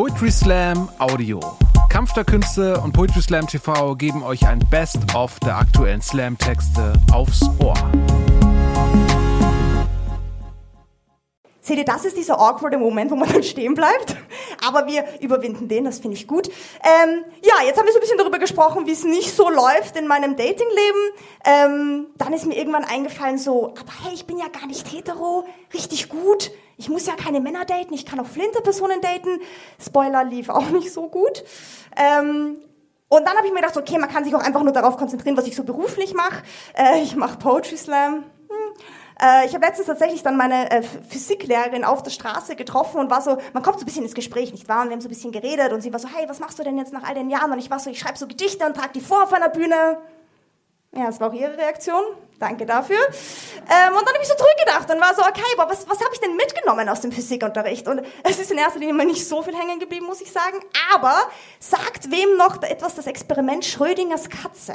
Poetry Slam Audio. Kampf der Künste und Poetry Slam TV geben euch ein Best-of der aktuellen Slam-Texte aufs Ohr. Seht ihr, das ist dieser awkward Moment, wo man dann stehen bleibt. Aber wir überwinden den, das finde ich gut. Ähm, ja, jetzt haben wir so ein bisschen darüber gesprochen, wie es nicht so läuft in meinem Datingleben. Ähm, dann ist mir irgendwann eingefallen so, aber hey, ich bin ja gar nicht hetero, richtig gut. Ich muss ja keine Männer daten, ich kann auch Flinterpersonen daten. Spoiler lief auch nicht so gut. Ähm, und dann habe ich mir gedacht, okay, man kann sich auch einfach nur darauf konzentrieren, was ich so beruflich mache. Äh, ich mache Poetry Slam. Äh, ich habe letztens tatsächlich dann meine äh, Physiklehrerin auf der Straße getroffen und war so, man kommt so ein bisschen ins Gespräch, nicht wahr? Und wir haben so ein bisschen geredet und sie war so, hey, was machst du denn jetzt nach all den Jahren? Und ich war so, ich schreibe so Gedichte und trage die vor auf einer Bühne. Ja, das war auch ihre Reaktion. Danke dafür. Ähm, und dann habe ich so zurückgedacht und war so, okay, aber was, was habe ich denn mitgenommen aus dem Physikunterricht? Und es ist in erster Linie mal nicht so viel hängen geblieben, muss ich sagen. Aber sagt wem noch etwas das Experiment Schrödingers Katze?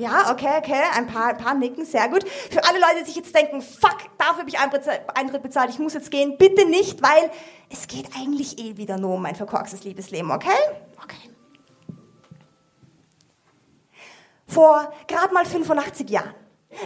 Ja, okay, okay, ein paar, ein paar nicken, sehr gut. Für alle Leute, die sich jetzt denken, fuck, dafür habe ich Eintritt bezahlt, ich muss jetzt gehen, bitte nicht, weil es geht eigentlich eh wieder nur um mein verkorkstes Liebesleben, okay? Okay. Vor gerade mal 85 Jahren.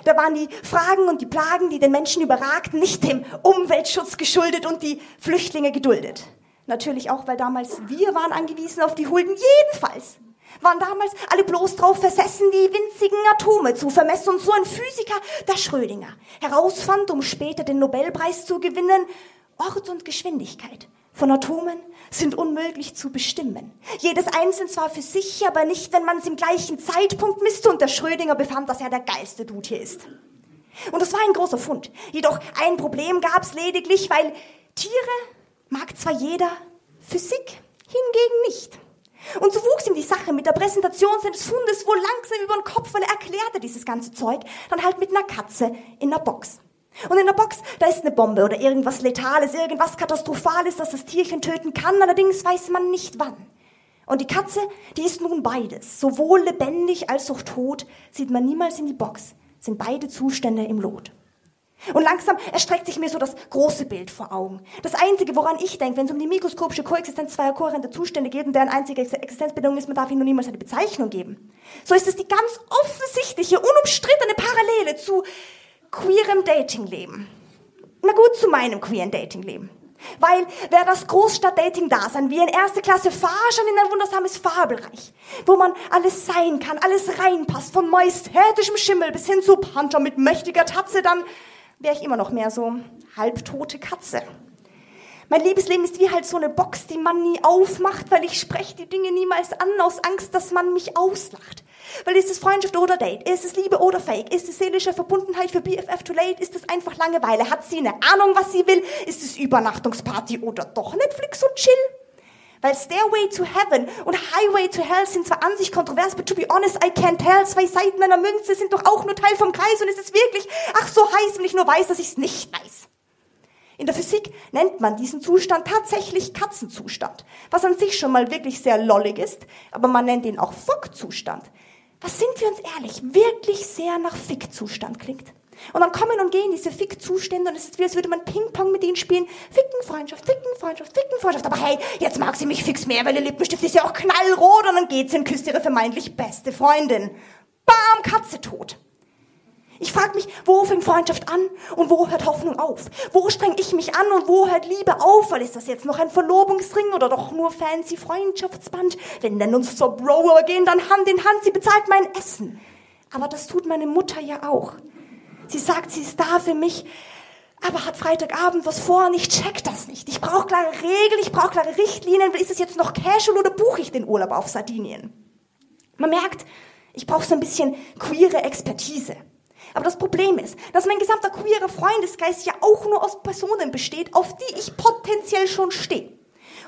Da waren die Fragen und die Plagen, die den Menschen überragten, nicht dem Umweltschutz geschuldet und die Flüchtlinge geduldet. Natürlich auch, weil damals wir waren angewiesen auf die Hulden. Jedenfalls waren damals alle bloß drauf versessen, die winzigen Atome zu vermessen. Und so ein Physiker, der Schrödinger, herausfand, um später den Nobelpreis zu gewinnen, Ort und Geschwindigkeit von Atomen sind unmöglich zu bestimmen. Jedes einzeln zwar für sich, aber nicht, wenn man es im gleichen Zeitpunkt misst. Und der Schrödinger befand, dass er der geilste Dude hier ist. Und das war ein großer Fund. Jedoch ein Problem gab es lediglich, weil Tiere mag zwar jeder, Physik hingegen nicht. Und so wuchs ihm die Sache mit der Präsentation seines Fundes wohl langsam über den Kopf, weil er erklärte dieses ganze Zeug dann halt mit einer Katze in einer Box. Und in der Box, da ist eine Bombe oder irgendwas Letales, irgendwas Katastrophales, das das Tierchen töten kann, allerdings weiß man nicht wann. Und die Katze, die ist nun beides. Sowohl lebendig als auch tot, sieht man niemals in die Box, sind beide Zustände im Lot. Und langsam erstreckt sich mir so das große Bild vor Augen. Das Einzige, woran ich denke, wenn es um die mikroskopische Koexistenz zweier kohärenter Zustände geht und deren einzige Existenzbedingung ist, man darf ihnen nur niemals eine Bezeichnung geben. So ist es die ganz offensichtliche, unumstrittene Parallele zu queerem Datingleben. Na gut, zu meinem queeren Datingleben. Weil wer das Großstadt-Dating-Dasein wie in erste Klasse Fahrschein in ein wundersames Fabelreich, wo man alles sein kann, alles reinpasst, von majestätischem Schimmel bis hin zu Panther mit mächtiger Tatze, dann wäre ich immer noch mehr so halbtote Katze. Mein Liebesleben ist wie halt so eine Box, die man nie aufmacht, weil ich spreche die Dinge niemals an aus Angst, dass man mich auslacht. Weil ist es Freundschaft oder Date? Ist es Liebe oder Fake? Ist es seelische Verbundenheit für BFF too late? Ist es einfach Langeweile? Hat sie eine Ahnung, was sie will? Ist es Übernachtungsparty oder doch Netflix und Chill? Weil Stairway to Heaven und Highway to Hell sind zwar an sich kontrovers, but to be honest, I can't tell. Zwei Seiten einer Münze sind doch auch nur Teil vom Kreis und es ist wirklich, ach so heiß, wenn ich nur weiß, dass ich es nicht weiß. In der Physik nennt man diesen Zustand tatsächlich Katzenzustand, was an sich schon mal wirklich sehr lollig ist, aber man nennt ihn auch Fock-Zustand, was sind wir uns ehrlich, wirklich sehr nach Fick-Zustand klingt. Und dann kommen und gehen diese Fick-Zustände und es ist wie, als würde man Ping-Pong mit ihnen spielen. Ficken, Freundschaft, Ficken, Freundschaft, Ficken, Freundschaft. Aber hey, jetzt mag sie mich fix mehr, weil ihr Lippenstift ist ja auch knallrot und dann geht sie und küsst ihre vermeintlich beste Freundin. Bam, Katze tot. Ich frage mich, wo fängt Freundschaft an und wo hört Hoffnung auf? Wo streng ich mich an und wo hört Liebe auf? Weil ist das jetzt noch ein Verlobungsring oder doch nur fancy Freundschaftsband? Wenn denn uns zur Brower gehen, dann Hand in Hand, sie bezahlt mein Essen. Aber das tut meine Mutter ja auch. Sie sagt, sie ist da für mich, aber hat Freitagabend was vor und ich check das nicht. Ich brauche klare Regeln, ich brauche klare Richtlinien. Ist es jetzt noch casual oder buche ich den Urlaub auf Sardinien? Man merkt, ich brauche so ein bisschen queere Expertise. Aber das Problem ist, dass mein gesamter queerer Freundesgeist ja auch nur aus Personen besteht, auf die ich potenziell schon stehe.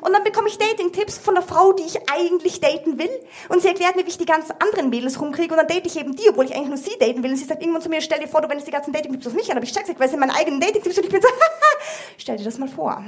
Und dann bekomme ich Dating-Tipps von der Frau, die ich eigentlich daten will. Und sie erklärt mir, wie ich die ganzen anderen Mädels rumkriege. Und dann date ich eben die, obwohl ich eigentlich nur sie daten will. Und sie sagt irgendwann zu mir, stell dir vor, du wendest die ganzen Dating-Tipps auf mich an. Aber ich check's nicht, weil sind meine eigenen Dating-Tipps. Und ich bin so, stell dir das mal vor.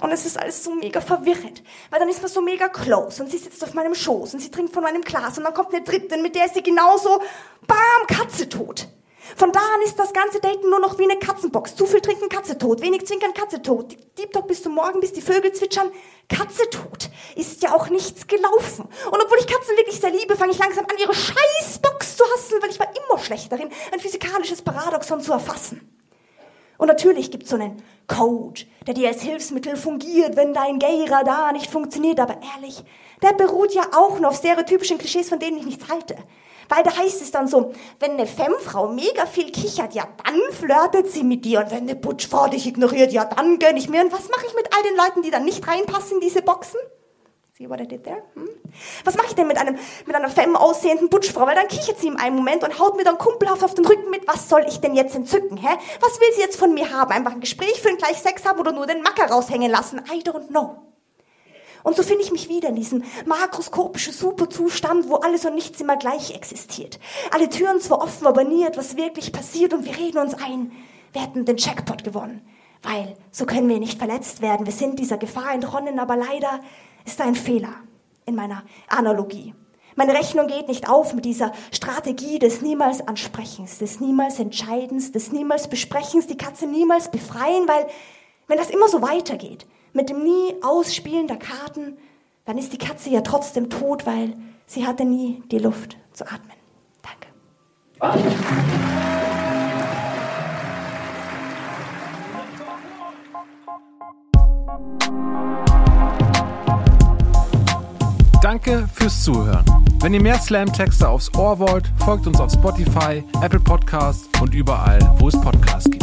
Und es ist alles so mega verwirrend. Weil dann ist man so mega close und sie sitzt auf meinem Schoß und sie trinkt von meinem Glas und dann kommt eine dritte, mit der ist sie genauso, bam, Katze tot. Von da an ist das ganze Daten nur noch wie eine Katzenbox. Zu viel trinken, Katze tot. Wenig zwinkern, Katze tot. Deep Talk bis zum Morgen, bis die Vögel zwitschern, Katze tot. Ist ja auch nichts gelaufen. Und obwohl ich Katzen wirklich sehr liebe, fange ich langsam an, ihre Scheißbox zu hassen, weil ich war immer schlecht darin, ein physikalisches Paradoxon zu erfassen. Und natürlich gibt's so einen Code, der dir als Hilfsmittel fungiert, wenn dein Gay-Radar nicht funktioniert. Aber ehrlich, der beruht ja auch nur auf stereotypischen Klischees, von denen ich nichts halte. Weil da heißt es dann so, wenn eine Femmefrau mega viel kichert, ja, dann flirtet sie mit dir. Und wenn eine Butchfrau dich ignoriert, ja, dann gönn ich mir. Und was mache ich mit all den Leuten, die dann nicht reinpassen in diese Boxen? See what I did there? Hm? Was mache ich denn mit einem mit einer femme aussehenden Butchfrau? Weil dann kichert sie im einen Moment und haut mir dann kumpelhaft auf den Rücken mit. Was soll ich denn jetzt entzücken? Hä? Was will sie jetzt von mir haben? Einfach ein Gespräch führen, gleich Sex haben oder nur den Macker raushängen lassen? I don't know. Und so finde ich mich wieder in diesem makroskopischen Superzustand, wo alles und nichts immer gleich existiert. Alle Türen zwar offen, aber nie etwas wirklich passiert und wir reden uns ein, wir hätten den Jackpot gewonnen. Weil so können wir nicht verletzt werden. Wir sind dieser Gefahr entronnen, aber leider ist da ein Fehler in meiner Analogie. Meine Rechnung geht nicht auf mit dieser Strategie des niemals Ansprechens, des niemals Entscheidens, des niemals Besprechens, die Katze niemals befreien, weil wenn das immer so weitergeht, mit dem nie Ausspielen der Karten, dann ist die Katze ja trotzdem tot, weil sie hatte nie die Luft zu atmen. Danke. Danke fürs Zuhören. Wenn ihr mehr Slam-Texte aufs Ohr wollt, folgt uns auf Spotify, Apple Podcasts und überall, wo es Podcasts gibt.